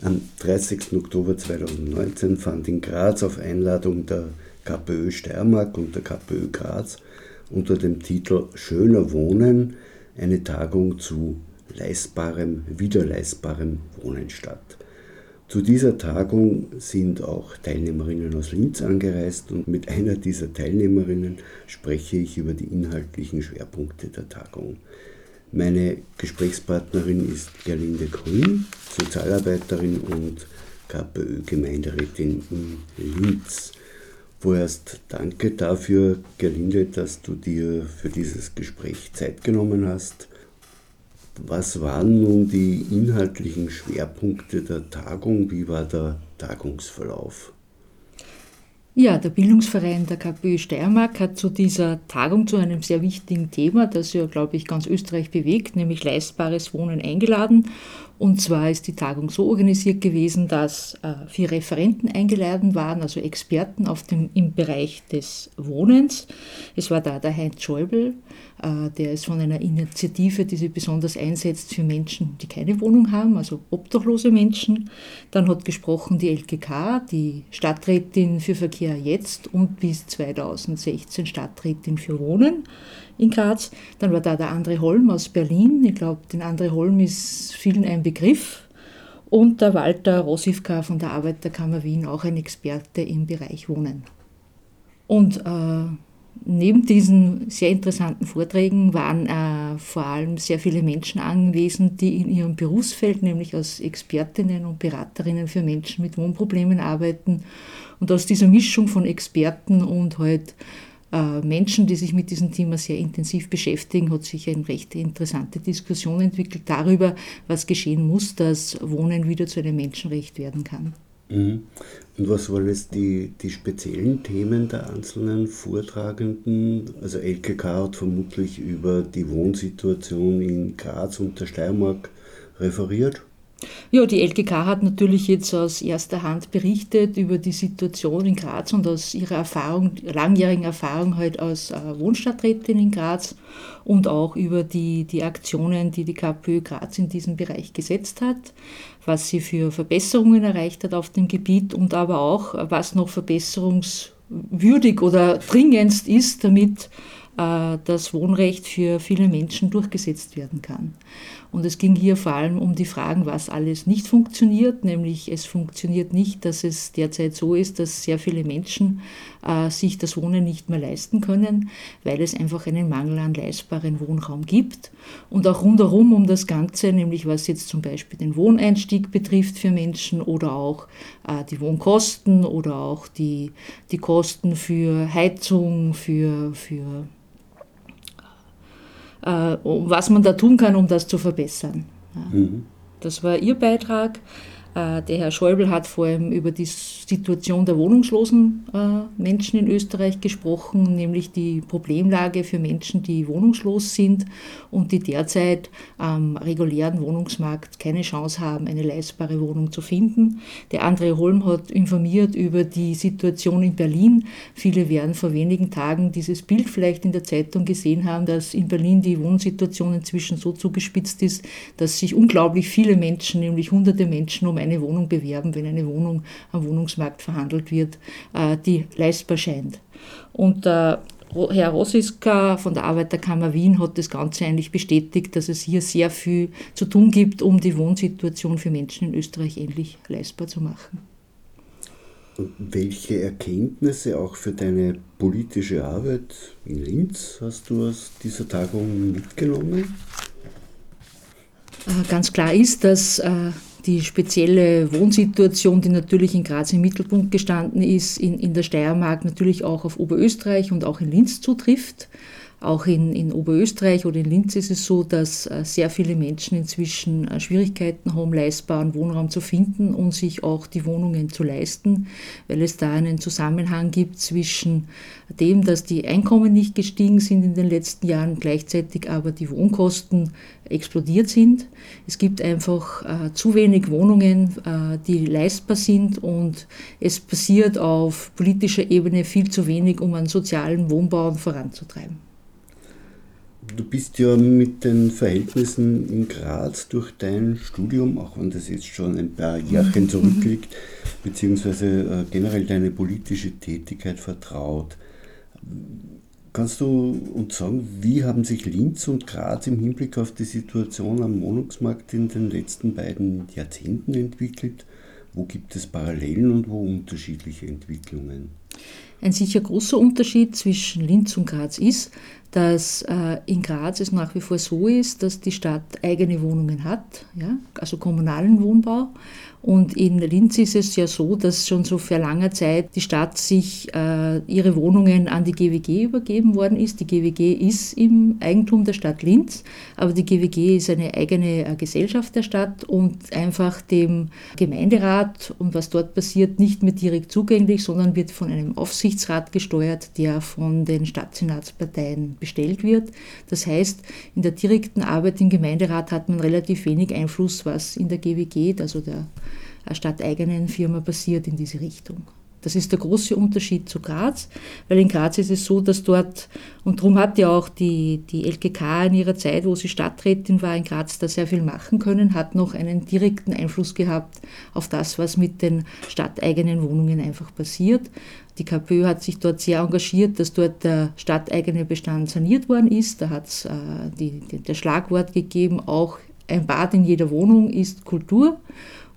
Am 30. Oktober 2019 fand in Graz auf Einladung der KPÖ Steiermark und der KPÖ Graz unter dem Titel Schöner Wohnen eine Tagung zu leistbarem, wiederleistbarem Wohnen statt. Zu dieser Tagung sind auch Teilnehmerinnen aus Linz angereist und mit einer dieser Teilnehmerinnen spreche ich über die inhaltlichen Schwerpunkte der Tagung. Meine Gesprächspartnerin ist Gerlinde Grün, Sozialarbeiterin und KPÖ-Gemeinderätin in Linz. Vorerst danke dafür, Gerlinde, dass du dir für dieses Gespräch Zeit genommen hast. Was waren nun die inhaltlichen Schwerpunkte der Tagung? Wie war der Tagungsverlauf? Ja, der Bildungsverein der KPÖ Steiermark hat zu dieser Tagung zu einem sehr wichtigen Thema, das ja, glaube ich, ganz Österreich bewegt, nämlich leistbares Wohnen eingeladen. Und zwar ist die Tagung so organisiert gewesen, dass äh, vier Referenten eingeladen waren, also Experten auf dem, im Bereich des Wohnens. Es war da der Heinz Schäuble, äh, der ist von einer Initiative, die sich besonders einsetzt für Menschen, die keine Wohnung haben, also obdachlose Menschen. Dann hat gesprochen die LKK, die Stadträtin für Verkehr jetzt und bis 2016 Stadträtin für Wohnen in Graz. Dann war da der André Holm aus Berlin. Ich glaube, den André Holm ist vielen ein Begriff. Und der Walter Rosivka von der Arbeiterkammer Wien, auch ein Experte im Bereich Wohnen. Und äh, neben diesen sehr interessanten Vorträgen waren äh, vor allem sehr viele Menschen anwesend, die in ihrem Berufsfeld, nämlich als Expertinnen und Beraterinnen für Menschen mit Wohnproblemen arbeiten. Und aus dieser Mischung von Experten und halt äh, Menschen, die sich mit diesem Thema sehr intensiv beschäftigen, hat sich eine recht interessante Diskussion entwickelt darüber, was geschehen muss, dass Wohnen wieder zu einem Menschenrecht werden kann. Mhm. Und was waren jetzt die, die speziellen Themen der einzelnen Vortragenden? Also LKK hat vermutlich über die Wohnsituation in Graz und der Steiermark referiert. Ja, die LGK hat natürlich jetzt aus erster Hand berichtet über die Situation in Graz und aus ihrer Erfahrung, langjährigen Erfahrung halt als äh, Wohnstadträtin in Graz und auch über die, die Aktionen, die die KPÖ Graz in diesem Bereich gesetzt hat, was sie für Verbesserungen erreicht hat auf dem Gebiet und aber auch, was noch verbesserungswürdig oder dringendst ist, damit äh, das Wohnrecht für viele Menschen durchgesetzt werden kann. Und es ging hier vor allem um die Fragen, was alles nicht funktioniert, nämlich es funktioniert nicht, dass es derzeit so ist, dass sehr viele Menschen äh, sich das Wohnen nicht mehr leisten können, weil es einfach einen Mangel an leistbaren Wohnraum gibt. Und auch rundherum um das Ganze, nämlich was jetzt zum Beispiel den Wohneinstieg betrifft für Menschen oder auch äh, die Wohnkosten oder auch die, die Kosten für Heizung, für, für was man da tun kann, um das zu verbessern. Mhm. Das war Ihr Beitrag. Äh, der Herr Schäuble hat vor allem über die Situation der wohnungslosen äh, Menschen in Österreich gesprochen, nämlich die Problemlage für Menschen, die wohnungslos sind und die derzeit am regulären Wohnungsmarkt keine Chance haben, eine leistbare Wohnung zu finden. Der André Holm hat informiert über die Situation in Berlin. Viele werden vor wenigen Tagen dieses Bild vielleicht in der Zeitung gesehen haben, dass in Berlin die Wohnsituation inzwischen so zugespitzt ist, dass sich unglaublich viele Menschen, nämlich hunderte Menschen, um eine Wohnung bewerben, wenn eine Wohnung am Wohnungsmarkt verhandelt wird, äh, die leistbar scheint. Und äh, Herr Rossiska von der Arbeiterkammer Wien hat das Ganze eigentlich bestätigt, dass es hier sehr viel zu tun gibt, um die Wohnsituation für Menschen in Österreich endlich leistbar zu machen. Welche Erkenntnisse auch für deine politische Arbeit in Linz hast du aus dieser Tagung mitgenommen? Äh, ganz klar ist, dass die spezielle Wohnsituation, die natürlich in Graz im Mittelpunkt gestanden ist, in, in der Steiermark natürlich auch auf Oberösterreich und auch in Linz zutrifft. Auch in, in Oberösterreich oder in Linz ist es so, dass äh, sehr viele Menschen inzwischen äh, Schwierigkeiten haben, leistbaren Wohnraum zu finden und sich auch die Wohnungen zu leisten, weil es da einen Zusammenhang gibt zwischen dem, dass die Einkommen nicht gestiegen sind in den letzten Jahren, gleichzeitig aber die Wohnkosten explodiert sind. Es gibt einfach äh, zu wenig Wohnungen, äh, die leistbar sind und es passiert auf politischer Ebene viel zu wenig, um einen sozialen Wohnbau voranzutreiben. Du bist ja mit den Verhältnissen in Graz durch dein Studium, auch wenn das jetzt schon ein paar Jahre mhm. zurückliegt, beziehungsweise äh, generell deine politische Tätigkeit vertraut. Kannst du uns sagen, wie haben sich Linz und Graz im Hinblick auf die Situation am Wohnungsmarkt in den letzten beiden Jahrzehnten entwickelt? Wo gibt es Parallelen und wo unterschiedliche Entwicklungen? Ein sicher großer Unterschied zwischen Linz und Graz ist, dass äh, in Graz es nach wie vor so ist, dass die Stadt eigene Wohnungen hat, ja, also kommunalen Wohnbau und in Linz ist es ja so, dass schon so vor langer Zeit die Stadt sich äh, ihre Wohnungen an die GWG übergeben worden ist. Die GWG ist im Eigentum der Stadt Linz, aber die GWG ist eine eigene äh, Gesellschaft der Stadt und einfach dem Gemeinderat und was dort passiert nicht mehr direkt zugänglich, sondern wird von einem Aufsichtsrat gesteuert, der von den Stadtsenatsparteien bestellt wird. Das heißt, in der direkten Arbeit im Gemeinderat hat man relativ wenig Einfluss, was in der GWG, also der stadteigenen Firma passiert in diese Richtung. Das ist der große Unterschied zu Graz, weil in Graz ist es so, dass dort, und darum hat ja auch die, die LKK in ihrer Zeit, wo sie Stadträtin war in Graz, da sehr viel machen können, hat noch einen direkten Einfluss gehabt auf das, was mit den stadteigenen Wohnungen einfach passiert. Die KPÖ hat sich dort sehr engagiert, dass dort der stadteigene Bestand saniert worden ist. Da hat es äh, die, die, der Schlagwort gegeben, auch ein Bad in jeder Wohnung ist Kultur.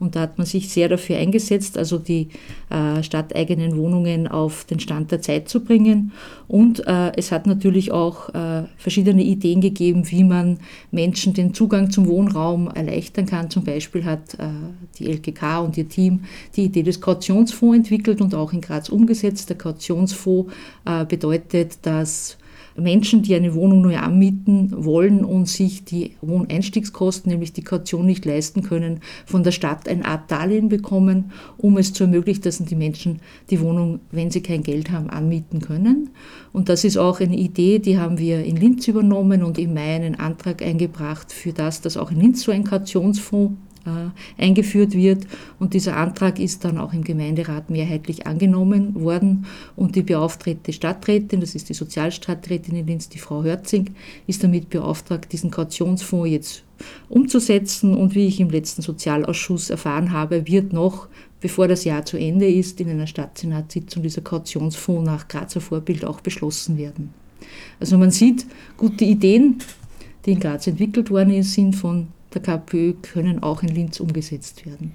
Und da hat man sich sehr dafür eingesetzt, also die äh, stadteigenen Wohnungen auf den Stand der Zeit zu bringen. Und äh, es hat natürlich auch äh, verschiedene Ideen gegeben, wie man Menschen den Zugang zum Wohnraum erleichtern kann. Zum Beispiel hat äh, die LKK und ihr Team die Idee des Kautionsfonds entwickelt und auch in Graz umgesetzt. Der Kautionsfonds äh, bedeutet, dass Menschen, die eine Wohnung neu anmieten wollen und sich die Wohneinstiegskosten, nämlich die Kaution nicht leisten können, von der Stadt eine Art Darlehen bekommen, um es zu ermöglichen, dass die Menschen die Wohnung, wenn sie kein Geld haben, anmieten können. Und das ist auch eine Idee, die haben wir in Linz übernommen und im Mai einen Antrag eingebracht für das, dass auch in Linz so ein Kautionsfonds eingeführt wird. Und dieser Antrag ist dann auch im Gemeinderat mehrheitlich angenommen worden. Und die beauftragte Stadträtin, das ist die Sozialstadträtin in Linz, die Frau Hörzing, ist damit beauftragt, diesen Kautionsfonds jetzt umzusetzen. Und wie ich im letzten Sozialausschuss erfahren habe, wird noch, bevor das Jahr zu Ende ist, in einer Stadtsenatssitzung dieser Kautionsfonds nach Grazer Vorbild auch beschlossen werden. Also man sieht, gute Ideen, die in Graz entwickelt worden sind von der KPÖ können auch in Linz umgesetzt werden.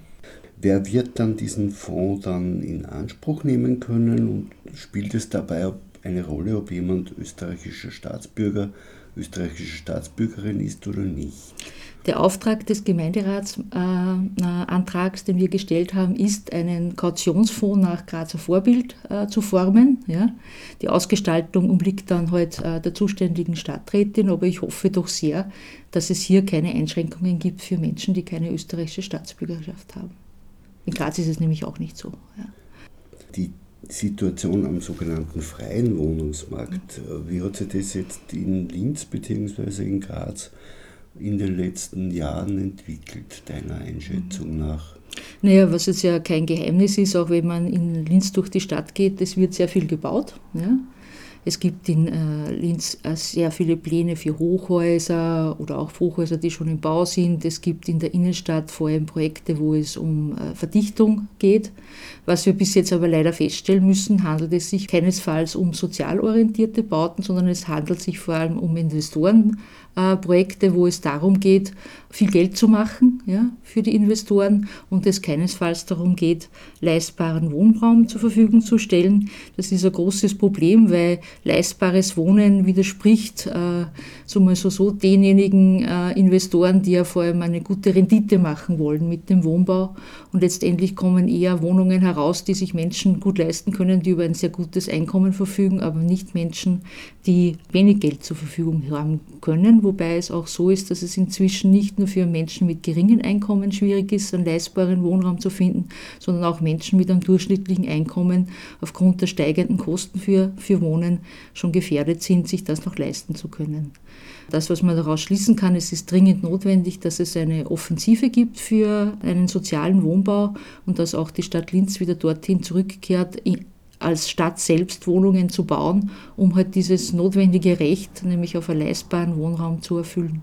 Wer wird dann diesen Fonds dann in Anspruch nehmen können und spielt es dabei eine Rolle, ob jemand österreichischer Staatsbürger, österreichische Staatsbürgerin ist oder nicht? Der Auftrag des Gemeinderatsantrags, äh, den wir gestellt haben, ist, einen Kautionsfonds nach Grazer Vorbild äh, zu formen. Ja. Die Ausgestaltung obliegt dann halt äh, der zuständigen Stadträtin, aber ich hoffe doch sehr, dass es hier keine Einschränkungen gibt für Menschen, die keine österreichische Staatsbürgerschaft haben. In Graz ist es nämlich auch nicht so. Ja. Die Situation am sogenannten freien Wohnungsmarkt, wie hat sich das jetzt in Linz bzw. in Graz in den letzten Jahren entwickelt, deiner Einschätzung mhm. nach? Naja, was jetzt ja kein Geheimnis ist, auch wenn man in Linz durch die Stadt geht, es wird sehr viel gebaut. Ja? Es gibt in äh, Linz äh, sehr viele Pläne für Hochhäuser oder auch Hochhäuser, die schon im Bau sind. Es gibt in der Innenstadt vor allem Projekte, wo es um äh, Verdichtung geht. Was wir bis jetzt aber leider feststellen müssen, handelt es sich keinesfalls um sozial orientierte Bauten, sondern es handelt sich vor allem um Investoren, äh, Projekte, wo es darum geht, viel Geld zu machen ja, für die Investoren und es keinesfalls darum geht, leistbaren Wohnraum zur Verfügung zu stellen. Das ist ein großes Problem, weil leistbares Wohnen widerspricht äh, so mal so, so denjenigen äh, Investoren, die ja vor allem eine gute Rendite machen wollen mit dem Wohnbau. Und letztendlich kommen eher Wohnungen heraus, die sich Menschen gut leisten können, die über ein sehr gutes Einkommen verfügen, aber nicht Menschen, die wenig Geld zur Verfügung haben können, wobei es auch so ist, dass es inzwischen nicht nur für Menschen mit geringen Einkommen schwierig ist, einen leistbaren Wohnraum zu finden, sondern auch Menschen mit einem durchschnittlichen Einkommen aufgrund der steigenden Kosten für, für Wohnen schon gefährdet sind, sich das noch leisten zu können. Das, was man daraus schließen kann, es ist dringend notwendig, dass es eine Offensive gibt für einen sozialen Wohnbau und dass auch die Stadt Linz wieder dorthin zurückkehrt, als Stadt selbst Wohnungen zu bauen, um halt dieses notwendige Recht, nämlich auf einen leistbaren Wohnraum zu erfüllen.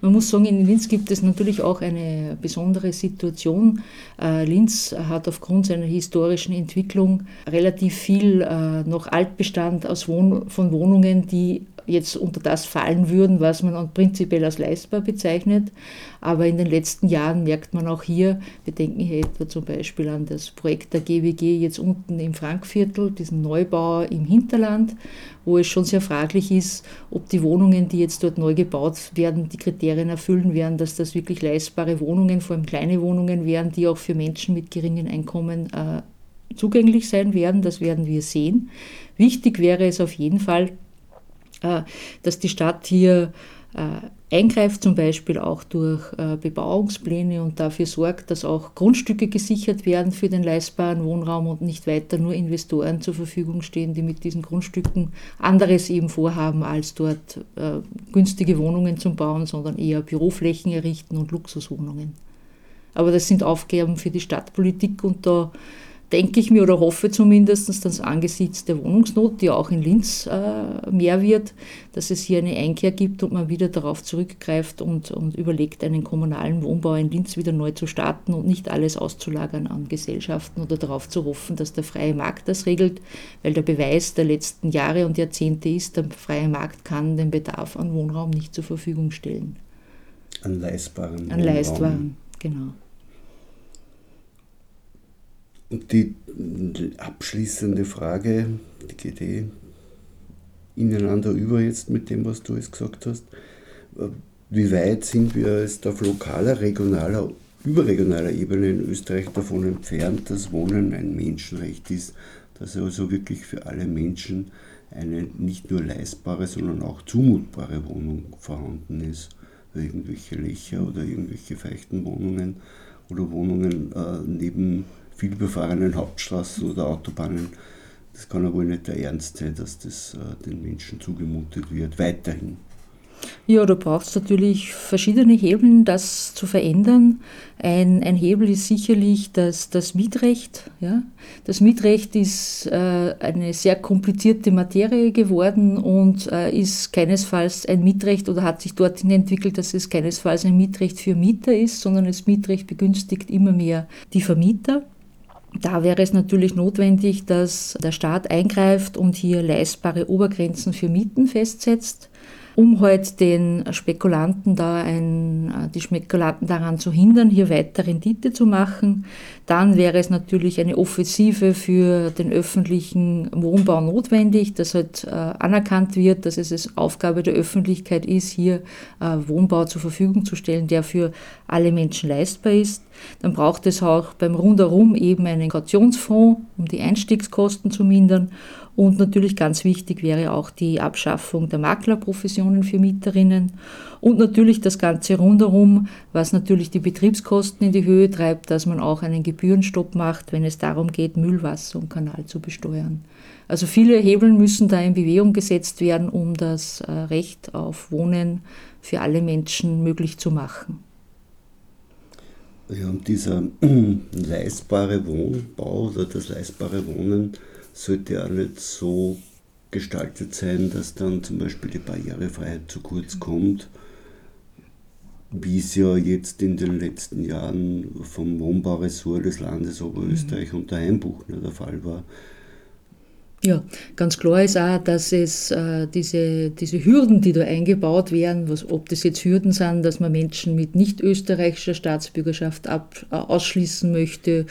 Man muss sagen, in Linz gibt es natürlich auch eine besondere Situation. Äh, Linz hat aufgrund seiner historischen Entwicklung relativ viel äh, noch Altbestand aus Wohn von Wohnungen, die jetzt unter das fallen würden, was man prinzipiell als leistbar bezeichnet. Aber in den letzten Jahren merkt man auch hier, wir denken hier etwa zum Beispiel an das Projekt der GWG jetzt unten im Frankviertel, diesen Neubau im Hinterland, wo es schon sehr fraglich ist, ob die Wohnungen, die jetzt dort neu gebaut werden, die Kriterien erfüllen werden, dass das wirklich leistbare Wohnungen, vor allem kleine Wohnungen wären, die auch für Menschen mit geringen Einkommen äh, zugänglich sein werden. Das werden wir sehen. Wichtig wäre es auf jeden Fall, dass die Stadt hier äh, eingreift, zum Beispiel auch durch äh, Bebauungspläne und dafür sorgt, dass auch Grundstücke gesichert werden für den leistbaren Wohnraum und nicht weiter nur Investoren zur Verfügung stehen, die mit diesen Grundstücken anderes eben vorhaben, als dort günstige Wohnungen zu bauen, sondern eher Büroflächen errichten und Luxuswohnungen. Aber das sind Aufgaben für die Stadtpolitik und da denke ich mir oder hoffe zumindest, dass angesichts der Wohnungsnot, die auch in Linz äh, mehr wird, dass es hier eine Einkehr gibt und man wieder darauf zurückgreift und, und überlegt, einen kommunalen Wohnbau in Linz wieder neu zu starten und nicht alles auszulagern an Gesellschaften oder darauf zu hoffen, dass der freie Markt das regelt, weil der Beweis der letzten Jahre und Jahrzehnte ist, der freie Markt kann den Bedarf an Wohnraum nicht zur Verfügung stellen. An leistbaren An leistbaren, genau. Die abschließende Frage, die geht eh ineinander über jetzt mit dem, was du jetzt gesagt hast. Wie weit sind wir jetzt auf lokaler, regionaler, überregionaler Ebene in Österreich davon entfernt, dass Wohnen ein Menschenrecht ist, dass also wirklich für alle Menschen eine nicht nur leistbare, sondern auch zumutbare Wohnung vorhanden ist. Irgendwelche Löcher oder irgendwelche feuchten Wohnungen oder Wohnungen äh, neben vielbefahrenen Hauptstraßen oder Autobahnen. Das kann ja wohl nicht der Ernst sein, dass das äh, den Menschen zugemutet wird, weiterhin. Ja, du brauchst natürlich verschiedene Hebel, das zu verändern. Ein, ein Hebel ist sicherlich das, das Mietrecht. Ja? Das Mietrecht ist äh, eine sehr komplizierte Materie geworden und äh, ist keinesfalls ein Mietrecht oder hat sich dorthin entwickelt, dass es keinesfalls ein Mietrecht für Mieter ist, sondern das Mietrecht begünstigt immer mehr die Vermieter. Da wäre es natürlich notwendig, dass der Staat eingreift und hier leistbare Obergrenzen für Mieten festsetzt um halt den Spekulanten da ein, äh, die Spekulanten daran zu hindern, hier weiter Rendite zu machen. Dann wäre es natürlich eine Offensive für den öffentlichen Wohnbau notwendig, dass halt äh, anerkannt wird, dass es Aufgabe der Öffentlichkeit ist, hier äh, Wohnbau zur Verfügung zu stellen, der für alle Menschen leistbar ist. Dann braucht es auch beim Rundherum eben einen Kautionsfonds, um die Einstiegskosten zu mindern. Und natürlich ganz wichtig wäre auch die Abschaffung der Maklerprofessionen für Mieterinnen und natürlich das Ganze rundherum, was natürlich die Betriebskosten in die Höhe treibt, dass man auch einen Gebührenstopp macht, wenn es darum geht, Müllwasser und Kanal zu besteuern. Also viele Hebel müssen da in Bewegung gesetzt werden, um das äh, Recht auf Wohnen für alle Menschen möglich zu machen. Ja, und dieser leistbare Wohnbau oder das leistbare Wohnen sollte nicht so gestaltet sein, dass dann zum Beispiel die Barrierefreiheit zu kurz kommt, wie es ja jetzt in den letzten Jahren vom Wohnbauressort des Landes Oberösterreich mhm. unter Einbuchner der Fall war. Ja, ganz klar ist auch, dass es äh, diese, diese Hürden, die da eingebaut werden, was, ob das jetzt Hürden sind, dass man Menschen mit nicht österreichischer Staatsbürgerschaft ab, äh, ausschließen möchte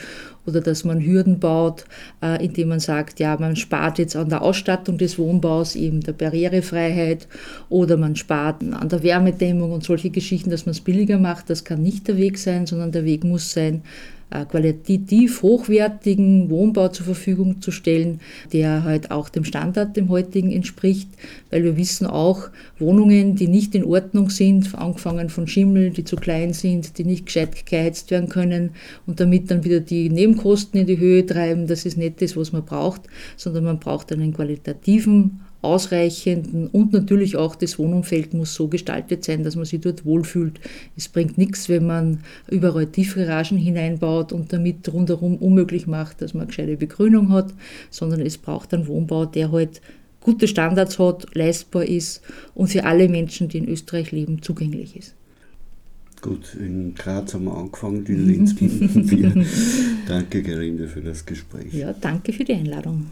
oder dass man Hürden baut, äh, indem man sagt, ja, man spart jetzt an der Ausstattung des Wohnbaus, eben der Barrierefreiheit oder man spart an der Wärmedämmung und solche Geschichten, dass man es billiger macht. Das kann nicht der Weg sein, sondern der Weg muss sein, äh, qualitativ hochwertigen Wohnbau zur Verfügung zu stellen, der halt auch dem Standard, dem heutigen entspricht, weil wir wissen auch, Wohnungen, die nicht in Ordnung sind, angefangen von Schimmel, die zu klein sind, die nicht gescheit geheizt werden können und damit dann wieder die Nebenkosten in die Höhe treiben, das ist nicht das, was man braucht, sondern man braucht einen qualitativen ausreichenden und natürlich auch das Wohnumfeld muss so gestaltet sein, dass man sich dort wohlfühlt. Es bringt nichts, wenn man überall Tiefgaragen hineinbaut und damit rundherum unmöglich macht, dass man gescheite Begrünung hat, sondern es braucht einen Wohnbau, der halt gute Standards hat, leistbar ist und für alle Menschen, die in Österreich leben, zugänglich ist. Gut, in Graz haben wir angefangen, in Linz binden wir. danke, Gerinde, für das Gespräch. Ja, danke für die Einladung.